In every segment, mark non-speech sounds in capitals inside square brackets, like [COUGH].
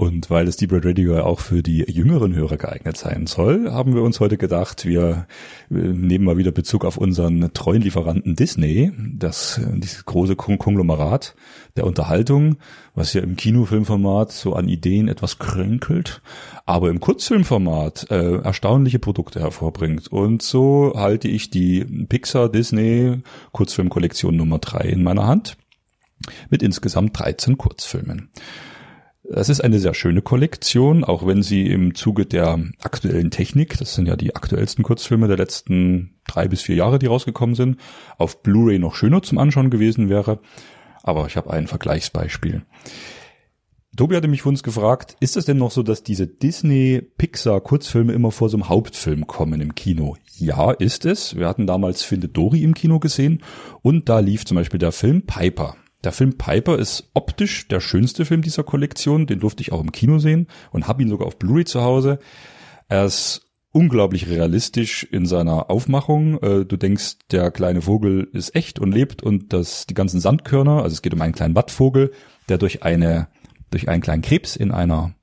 Und weil das Deep Red Radio ja auch für die jüngeren Hörer geeignet sein soll, haben wir uns heute gedacht, wir nehmen mal wieder Bezug auf unseren treuen Lieferanten Disney, das dieses große Konglomerat der Unterhaltung, was ja im Kinofilmformat so an Ideen etwas krönkelt, aber im Kurzfilmformat äh, erstaunliche Produkte hervorbringt. Und so halte ich die Pixar Disney Kurzfilmkollektion Nummer drei in meiner Hand mit insgesamt 13 Kurzfilmen. Es ist eine sehr schöne Kollektion, auch wenn sie im Zuge der aktuellen Technik, das sind ja die aktuellsten Kurzfilme der letzten drei bis vier Jahre, die rausgekommen sind, auf Blu-ray noch schöner zum Anschauen gewesen wäre. Aber ich habe ein Vergleichsbeispiel. Tobi hatte mich für uns gefragt, ist es denn noch so, dass diese Disney-Pixar-Kurzfilme immer vor so einem Hauptfilm kommen im Kino? Ja, ist es. Wir hatten damals Findet Dory im Kino gesehen und da lief zum Beispiel der Film Piper. Der Film Piper ist optisch der schönste Film dieser Kollektion. Den durfte ich auch im Kino sehen und habe ihn sogar auf Blu-ray zu Hause. Er ist unglaublich realistisch in seiner Aufmachung. Äh, du denkst, der kleine Vogel ist echt und lebt und das, die ganzen Sandkörner, also es geht um einen kleinen Wattvogel, der durch eine, durch einen kleinen Krebs in einer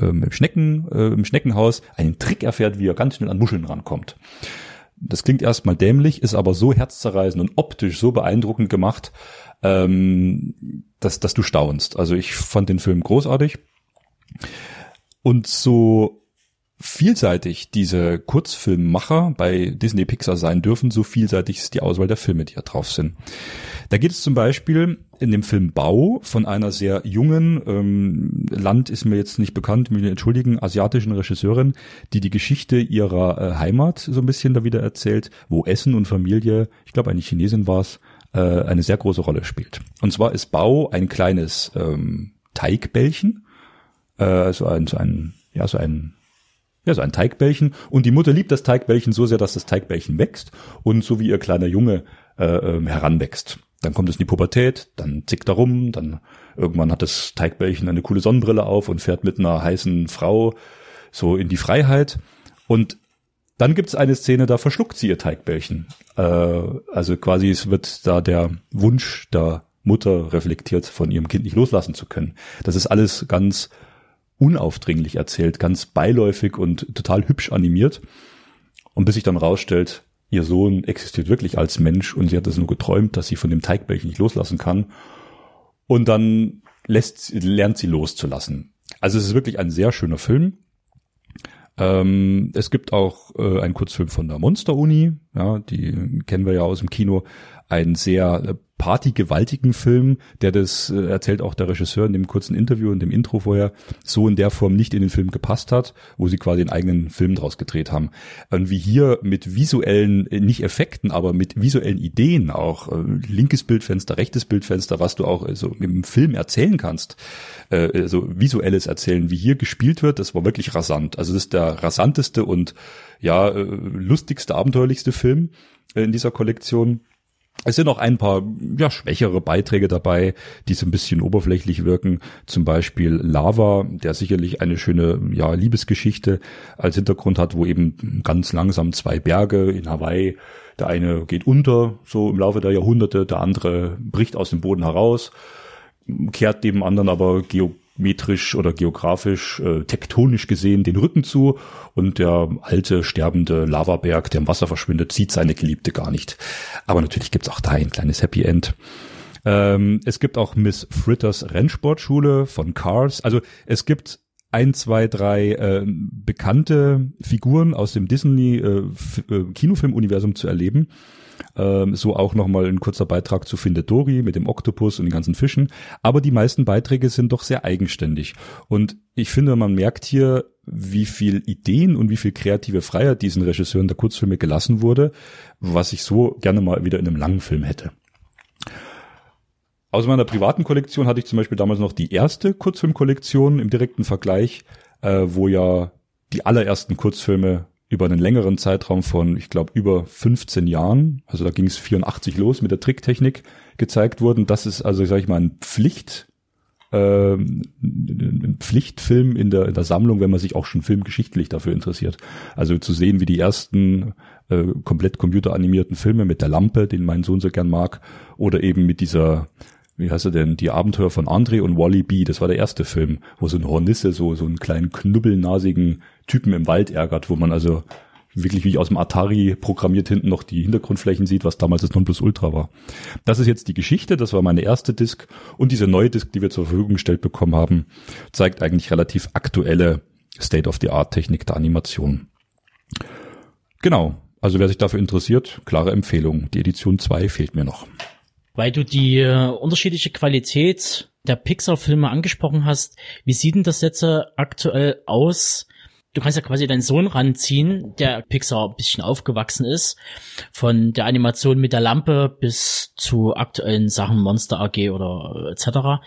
ähm, Schnecken, äh, im Schneckenhaus einen Trick erfährt, wie er ganz schnell an Muscheln rankommt. Das klingt erstmal dämlich, ist aber so herzzerreißend und optisch so beeindruckend gemacht, ähm, dass, dass du staunst. Also ich fand den Film großartig. Und so vielseitig diese Kurzfilmmacher bei Disney Pixar sein dürfen, so vielseitig ist die Auswahl der Filme, die da drauf sind. Da geht es zum Beispiel in dem Film Bau von einer sehr jungen, ähm, Land ist mir jetzt nicht bekannt, mich entschuldigen, asiatischen Regisseurin, die die Geschichte ihrer äh, Heimat so ein bisschen da wieder erzählt, wo Essen und Familie, ich glaube eine Chinesin war es, äh, eine sehr große Rolle spielt. Und zwar ist Bau ein kleines ähm, Teigbällchen, äh, also ein, so ein, ja, so ein ja, so ein Teigbällchen. Und die Mutter liebt das Teigbällchen so sehr, dass das Teigbällchen wächst und so wie ihr kleiner Junge äh, ähm, heranwächst. Dann kommt es in die Pubertät, dann zickt er rum, dann irgendwann hat das Teigbällchen eine coole Sonnenbrille auf und fährt mit einer heißen Frau so in die Freiheit. Und dann gibt es eine Szene, da verschluckt sie ihr Teigbällchen. Äh, also quasi es wird da der Wunsch der Mutter reflektiert, von ihrem Kind nicht loslassen zu können. Das ist alles ganz unaufdringlich erzählt, ganz beiläufig und total hübsch animiert. Und bis sich dann rausstellt, ihr Sohn existiert wirklich als Mensch und sie hat es nur geträumt, dass sie von dem Teigbällchen nicht loslassen kann. Und dann lässt, lernt sie loszulassen. Also es ist wirklich ein sehr schöner Film. Ähm, es gibt auch äh, einen Kurzfilm von der Monster-Uni, ja, die kennen wir ja aus dem Kino, ein sehr äh, partygewaltigen Film, der das äh, erzählt auch der Regisseur in dem kurzen Interview in dem Intro vorher, so in der Form nicht in den Film gepasst hat, wo sie quasi einen eigenen Film draus gedreht haben. Und wie hier mit visuellen, äh, nicht Effekten, aber mit visuellen Ideen auch, äh, linkes Bildfenster, rechtes Bildfenster, was du auch äh, so im Film erzählen kannst, äh, also visuelles Erzählen, wie hier gespielt wird, das war wirklich rasant. Also das ist der rasanteste und ja, lustigste, abenteuerlichste Film in dieser Kollektion. Es sind auch ein paar ja, schwächere Beiträge dabei, die so ein bisschen oberflächlich wirken. Zum Beispiel Lava, der sicherlich eine schöne ja, Liebesgeschichte als Hintergrund hat, wo eben ganz langsam zwei Berge in Hawaii, der eine geht unter, so im Laufe der Jahrhunderte, der andere bricht aus dem Boden heraus, kehrt dem anderen aber geo metrisch oder geografisch, äh, tektonisch gesehen den Rücken zu und der alte, sterbende Lavaberg, der im Wasser verschwindet, sieht seine Geliebte gar nicht. Aber natürlich gibt's auch da ein kleines Happy End. Ähm, es gibt auch Miss Fritters Rennsportschule von Cars. Also es gibt ein, zwei, drei äh, bekannte Figuren aus dem Disney äh, äh, zu erleben. Ähm, so auch nochmal ein kurzer Beitrag zu Findet Dory mit dem Oktopus und den ganzen Fischen. Aber die meisten Beiträge sind doch sehr eigenständig. Und ich finde, man merkt hier, wie viel Ideen und wie viel kreative Freiheit diesen Regisseuren der Kurzfilme gelassen wurde, was ich so gerne mal wieder in einem langen Film hätte. Aus meiner privaten Kollektion hatte ich zum Beispiel damals noch die erste Kurzfilmkollektion im direkten Vergleich, äh, wo ja die allerersten Kurzfilme über einen längeren Zeitraum von, ich glaube, über 15 Jahren, also da ging es 84 los mit der Tricktechnik, gezeigt wurden. Das ist also, sage ich mal, ein Pflicht ähm, ein Pflichtfilm in der, in der Sammlung, wenn man sich auch schon filmgeschichtlich dafür interessiert. Also zu sehen, wie die ersten äh, komplett computeranimierten Filme mit der Lampe, den mein Sohn so gern mag, oder eben mit dieser wie heißt er denn, die Abenteuer von Andre und Wally B, das war der erste Film, wo so ein Hornisse so, so einen kleinen knubbelnasigen Typen im Wald ärgert, wo man also wirklich wie aus dem Atari programmiert hinten noch die Hintergrundflächen sieht, was damals das Nonplusultra war. Das ist jetzt die Geschichte, das war meine erste Disk und diese neue Disk, die wir zur Verfügung gestellt bekommen haben, zeigt eigentlich relativ aktuelle State-of-the-Art-Technik der Animation. Genau, also wer sich dafür interessiert, klare Empfehlung. Die Edition 2 fehlt mir noch. Weil du die äh, unterschiedliche Qualität der Pixar-Filme angesprochen hast, wie sieht denn das jetzt äh, aktuell aus? Du kannst ja quasi deinen Sohn ranziehen, der Pixar ein bisschen aufgewachsen ist, von der Animation mit der Lampe bis zu aktuellen Sachen Monster AG oder äh, etc.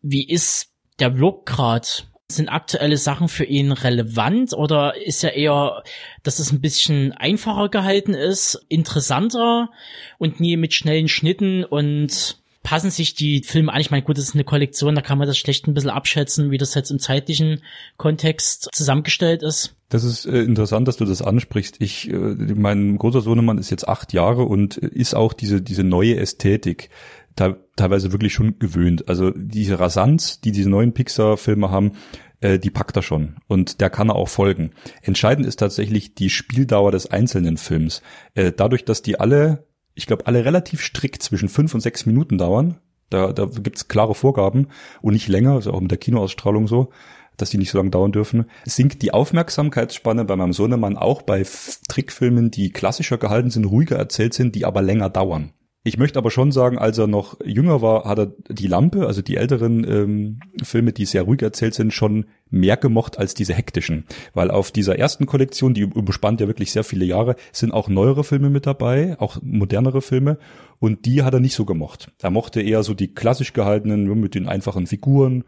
Wie ist der Vlog grad sind aktuelle Sachen für ihn relevant oder ist er eher, dass es ein bisschen einfacher gehalten ist, interessanter und nie mit schnellen Schnitten und passen sich die Filme an? Ich meine, gut, das ist eine Kollektion, da kann man das schlecht ein bisschen abschätzen, wie das jetzt im zeitlichen Kontext zusammengestellt ist. Das ist äh, interessant, dass du das ansprichst. Ich, äh, mein großer Sohnemann ist jetzt acht Jahre und ist auch diese, diese neue Ästhetik teilweise wirklich schon gewöhnt. Also diese Rasanz, die diese neuen Pixar-Filme haben, äh, die packt er schon und der kann er auch folgen. Entscheidend ist tatsächlich die Spieldauer des einzelnen Films. Äh, dadurch, dass die alle, ich glaube, alle relativ strikt zwischen fünf und sechs Minuten dauern, da, da gibt's klare Vorgaben und nicht länger, ist auch mit der Kinoausstrahlung so, dass die nicht so lange dauern dürfen, sinkt die Aufmerksamkeitsspanne bei meinem Sohnemann auch bei Trickfilmen, die klassischer gehalten sind, ruhiger erzählt sind, die aber länger dauern. Ich möchte aber schon sagen, als er noch jünger war, hat er die Lampe, also die älteren ähm, Filme, die sehr ruhig erzählt sind, schon mehr gemocht als diese hektischen. Weil auf dieser ersten Kollektion, die überspannt ja wirklich sehr viele Jahre, sind auch neuere Filme mit dabei, auch modernere Filme. Und die hat er nicht so gemocht. Er mochte eher so die klassisch gehaltenen, mit den einfachen Figuren,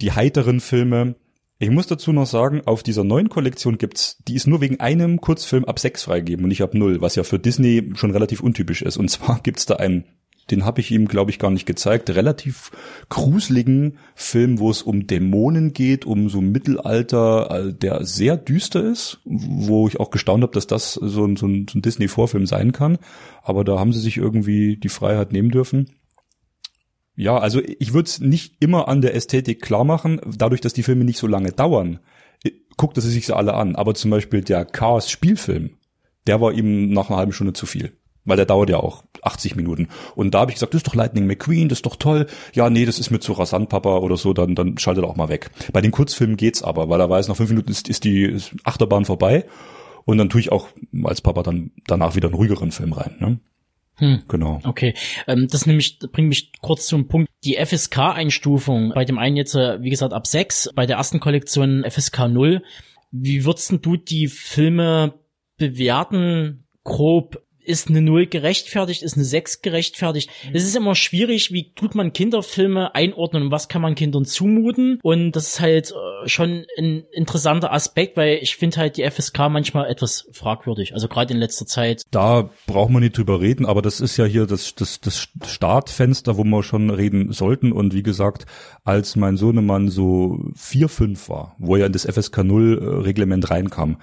die heiteren Filme. Ich muss dazu noch sagen, auf dieser neuen Kollektion gibt's, die ist nur wegen einem Kurzfilm ab sechs freigegeben und nicht ab null, was ja für Disney schon relativ untypisch ist. Und zwar [LAUGHS] gibt's da einen, den habe ich ihm, glaube ich, gar nicht gezeigt, relativ gruseligen Film, wo es um Dämonen geht, um so Mittelalter, äh, der sehr düster ist, wo ich auch gestaunt habe, dass das so ein, so ein, so ein Disney-Vorfilm sein kann. Aber da haben sie sich irgendwie die Freiheit nehmen dürfen. Ja, also ich würde es nicht immer an der Ästhetik klar machen, dadurch, dass die Filme nicht so lange dauern. Guckt er sich so alle an. Aber zum Beispiel der Chaos Spielfilm, der war ihm nach einer halben Stunde zu viel. Weil der dauert ja auch 80 Minuten. Und da habe ich gesagt, das ist doch Lightning McQueen, das ist doch toll. Ja, nee, das ist mir zu rasant, Papa oder so, dann, dann schaltet er auch mal weg. Bei den Kurzfilmen geht's aber, weil er weiß, nach fünf Minuten ist, ist die Achterbahn vorbei. Und dann tue ich auch als Papa dann danach wieder einen ruhigeren Film rein. Ne? Hm. Genau. Okay. Ähm, das nämlich bringt mich kurz zum Punkt. Die FSK-Einstufung, bei dem einen jetzt, äh, wie gesagt, ab 6, bei der ersten Kollektion FSK 0. Wie würdest du die Filme bewerten, grob ist eine Null gerechtfertigt, ist eine Sechs gerechtfertigt. Mhm. Es ist immer schwierig, wie tut man Kinderfilme einordnen und was kann man Kindern zumuten. Und das ist halt äh, schon ein interessanter Aspekt, weil ich finde halt die FSK manchmal etwas fragwürdig. Also gerade in letzter Zeit. Da braucht man nicht drüber reden, aber das ist ja hier das, das, das Startfenster, wo wir schon reden sollten. Und wie gesagt, als mein Sohnemann so vier, fünf war, wo er in das FSK 0 äh, Reglement reinkam,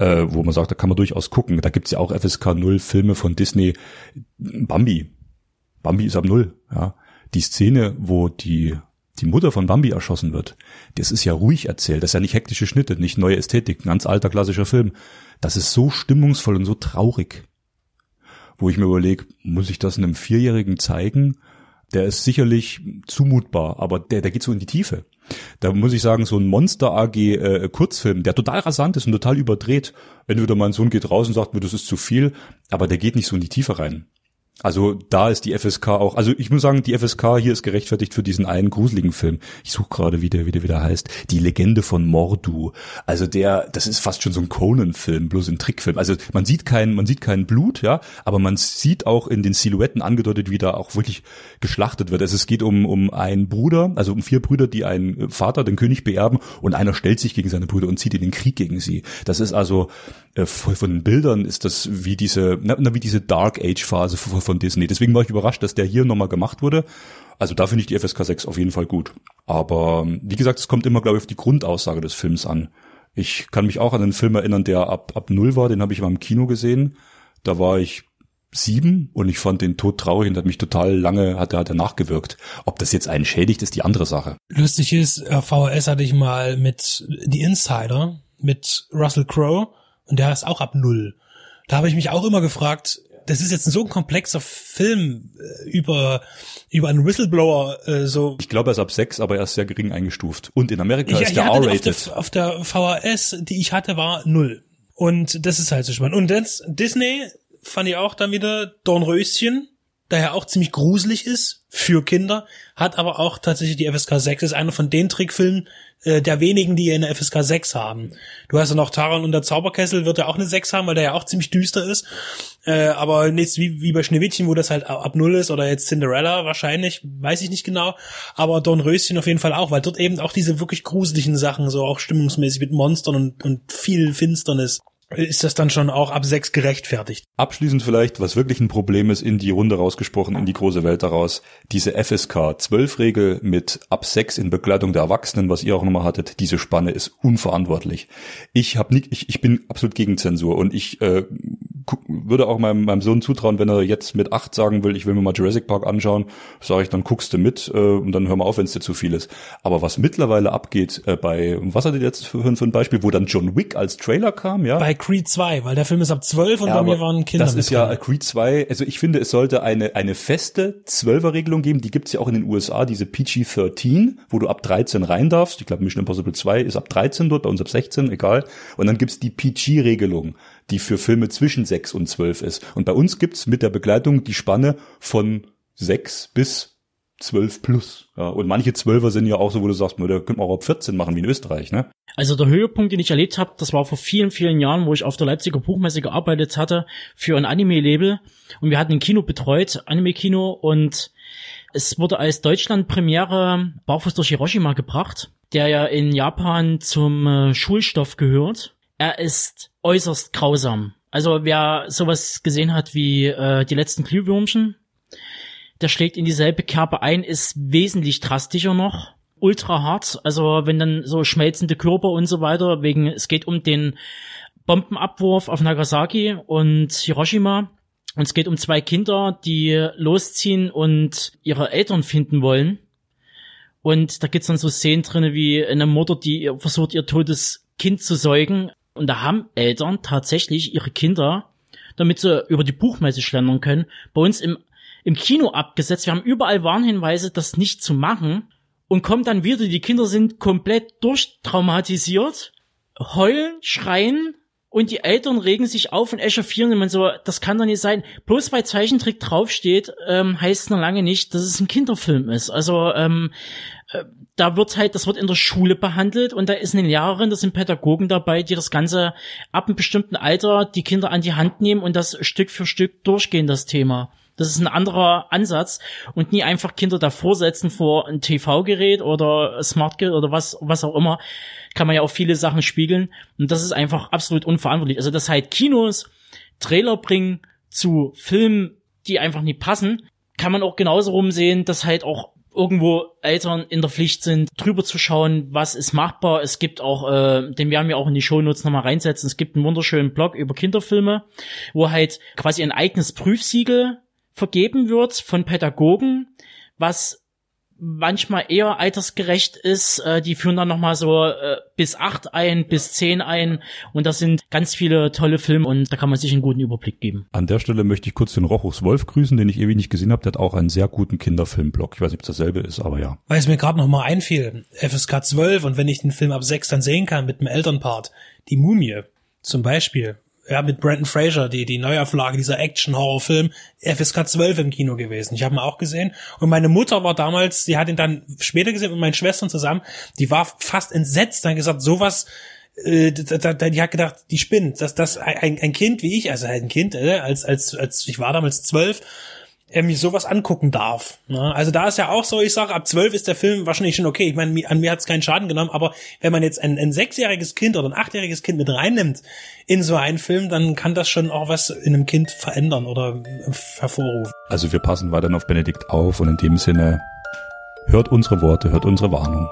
äh, wo man sagt, da kann man durchaus gucken. Da gibt's ja auch FSK 0 Filme von Disney. Bambi. Bambi ist ab null, ja. Die Szene, wo die die Mutter von Bambi erschossen wird, das ist ja ruhig erzählt, das ist ja nicht hektische Schnitte, nicht neue Ästhetik, ein ganz alter klassischer Film. Das ist so stimmungsvoll und so traurig. Wo ich mir überlege, muss ich das einem Vierjährigen zeigen? Der ist sicherlich zumutbar, aber der, der geht so in die Tiefe. Da muss ich sagen, so ein Monster AG äh, Kurzfilm, der total rasant ist und total überdreht. Entweder mein Sohn geht raus und sagt mir, das ist zu viel, aber der geht nicht so in die Tiefe rein. Also da ist die FSK auch, also ich muss sagen, die FSK hier ist gerechtfertigt für diesen einen gruseligen Film. Ich suche gerade, wie der, wie der wieder heißt. Die Legende von Mordu. Also der, das ist fast schon so ein Conan-Film, bloß ein Trickfilm. Also man sieht kein, man sieht kein Blut, ja, aber man sieht auch in den Silhouetten angedeutet, wie da auch wirklich geschlachtet wird. Also es geht um, um einen Bruder, also um vier Brüder, die einen Vater, den König beerben und einer stellt sich gegen seine Brüder und zieht in den Krieg gegen sie. Das ist also äh, von Bildern ist das wie diese, na, wie diese Dark Age Phase von Disney. Deswegen war ich überrascht, dass der hier nochmal gemacht wurde. Also da finde ich die FSK 6 auf jeden Fall gut. Aber wie gesagt, es kommt immer, glaube ich, auf die Grundaussage des Films an. Ich kann mich auch an einen Film erinnern, der ab, ab null war, den habe ich mal im Kino gesehen. Da war ich sieben und ich fand den Tod traurig und hat mich total lange, hat hat er nachgewirkt. Ob das jetzt einen schädigt, ist die andere Sache. Lustig ist, äh, VHS hatte ich mal mit The Insider, mit Russell Crowe und der ist auch ab null. Da habe ich mich auch immer gefragt, das ist jetzt so ein komplexer Film äh, über über einen Whistleblower äh, so. Ich glaube, er ist ab sechs, aber er ist sehr gering eingestuft. Und in Amerika ich, ist der R-rated. Auf, auf, der VHS, die ich hatte, war null. Und das ist halt so spannend. Und das, Disney fand ich auch dann wieder Dornröschen, daher auch ziemlich gruselig ist für Kinder, hat aber auch tatsächlich die FSK 6, ist einer von den Trickfilmen, äh, der wenigen, die eine FSK 6 haben. Du hast ja noch Taran und der Zauberkessel, wird ja auch eine 6 haben, weil der ja auch ziemlich düster ist. Äh, aber nichts wie, wie bei Schneewittchen, wo das halt ab null ist, oder jetzt Cinderella wahrscheinlich, weiß ich nicht genau. Aber Dornröschen auf jeden Fall auch, weil dort eben auch diese wirklich gruseligen Sachen, so auch stimmungsmäßig mit Monstern und, und viel Finsternis ist das dann schon auch ab sechs gerechtfertigt. Abschließend vielleicht, was wirklich ein Problem ist, in die Runde rausgesprochen, in die große Welt daraus, diese FSK 12 Regel mit ab sechs in Begleitung der Erwachsenen, was ihr auch nochmal hattet, diese Spanne ist unverantwortlich. Ich hab nicht, ich, ich bin absolut gegen Zensur und ich äh, würde auch meinem, meinem Sohn zutrauen, wenn er jetzt mit acht sagen will, ich will mir mal Jurassic Park anschauen, sage ich, dann guckst du mit äh, und dann hör mal auf, wenn es dir zu viel ist. Aber was mittlerweile abgeht äh, bei, was hattet ihr jetzt für, für ein Beispiel, wo dann John Wick als Trailer kam, ja? Bei Creed 2, weil der Film ist ab 12 und ja, bei mir waren Kinder Das ist ja Creed 2, also ich finde, es sollte eine, eine feste 12er Regelung geben, die gibt's ja auch in den USA, diese PG-13, wo du ab 13 rein darfst. Ich glaube, Mission Impossible 2 ist ab 13 dort, bei uns ab 16, egal. Und dann gibt's die PG-Regelung die für Filme zwischen 6 und 12 ist. Und bei uns gibt's mit der Begleitung die Spanne von 6 bis 12 plus. Ja, und manche Zwölfer sind ja auch so, wo du sagst, da könnte man auch ab 14 machen, wie in Österreich, ne? Also der Höhepunkt, den ich erlebt habe, das war vor vielen, vielen Jahren, wo ich auf der Leipziger Buchmesse gearbeitet hatte für ein Anime-Label. Und wir hatten ein Kino betreut, Anime-Kino, und es wurde als Deutschland-Premiere Barfuß durch Hiroshima gebracht, der ja in Japan zum äh, Schulstoff gehört. Er ist äußerst grausam. Also wer sowas gesehen hat wie äh, die letzten Glühwürmchen, der schlägt in dieselbe Kerbe ein, ist wesentlich drastischer noch, ultra hart. Also wenn dann so schmelzende Körper und so weiter, wegen es geht um den Bombenabwurf auf Nagasaki und Hiroshima. Und es geht um zwei Kinder, die losziehen und ihre Eltern finden wollen. Und da gibt's dann so Szenen drinne wie eine Mutter, die versucht, ihr totes Kind zu säugen, und da haben Eltern tatsächlich ihre Kinder, damit sie über die Buchmesse schlendern können, bei uns im, im Kino abgesetzt. Wir haben überall Warnhinweise, das nicht zu machen. Und kommt dann wieder, die Kinder sind komplett durchtraumatisiert, heulen, schreien, und die Eltern regen sich auf und echauffieren immer so, das kann doch nicht sein. Bloß weil Zeichentrick draufsteht, ähm, heißt noch lange nicht, dass es ein Kinderfilm ist. Also ähm, äh, da wird halt, das wird in der Schule behandelt und da ist eine Lehrerin, das sind Pädagogen dabei, die das Ganze ab einem bestimmten Alter die Kinder an die Hand nehmen und das Stück für Stück durchgehen, das Thema. Das ist ein anderer Ansatz und nie einfach Kinder davor setzen vor ein TV-Gerät oder Smartgerät oder was, was auch immer. Kann man ja auch viele Sachen spiegeln und das ist einfach absolut unverantwortlich. Also, dass halt Kinos Trailer bringen zu Filmen, die einfach nie passen, kann man auch genauso rumsehen, dass halt auch irgendwo Eltern in der Pflicht sind, drüber zu schauen, was ist machbar. Es gibt auch, äh, den werden wir auch in die Shownotes nochmal reinsetzen, es gibt einen wunderschönen Blog über Kinderfilme, wo halt quasi ein eigenes Prüfsiegel vergeben wird von Pädagogen, was manchmal eher altersgerecht ist. Äh, die führen dann nochmal so äh, bis acht ein, bis zehn ein. Und das sind ganz viele tolle Filme und da kann man sich einen guten Überblick geben. An der Stelle möchte ich kurz den Rochus Wolf grüßen, den ich ewig nicht gesehen habe. Der hat auch einen sehr guten Kinderfilmblog. Ich weiß nicht, ob es dasselbe ist, aber ja. Weil es mir gerade nochmal einfiel. FSK 12 und wenn ich den Film ab sechs dann sehen kann mit dem Elternpart. Die Mumie zum Beispiel ja, mit Brandon Fraser, die, die Neuauflage dieser Action-Horror-Film, FSK 12 im Kino gewesen. Ich habe ihn auch gesehen. Und meine Mutter war damals, die hat ihn dann später gesehen mit meinen Schwestern zusammen, die war fast entsetzt, dann gesagt, sowas, äh, die hat gedacht, die spinnt, dass das ein, ein Kind wie ich, also halt ein Kind, äh, als, als, als ich war damals zwölf, er mir sowas angucken darf. Ne? Also da ist ja auch so, ich sage, ab zwölf ist der Film wahrscheinlich schon okay. Ich meine, an mir hat es keinen Schaden genommen, aber wenn man jetzt ein, ein sechsjähriges Kind oder ein achtjähriges Kind mit reinnimmt in so einen Film, dann kann das schon auch was in einem Kind verändern oder äh, hervorrufen. Also wir passen weiterhin auf Benedikt auf und in dem Sinne hört unsere Worte, hört unsere Warnung.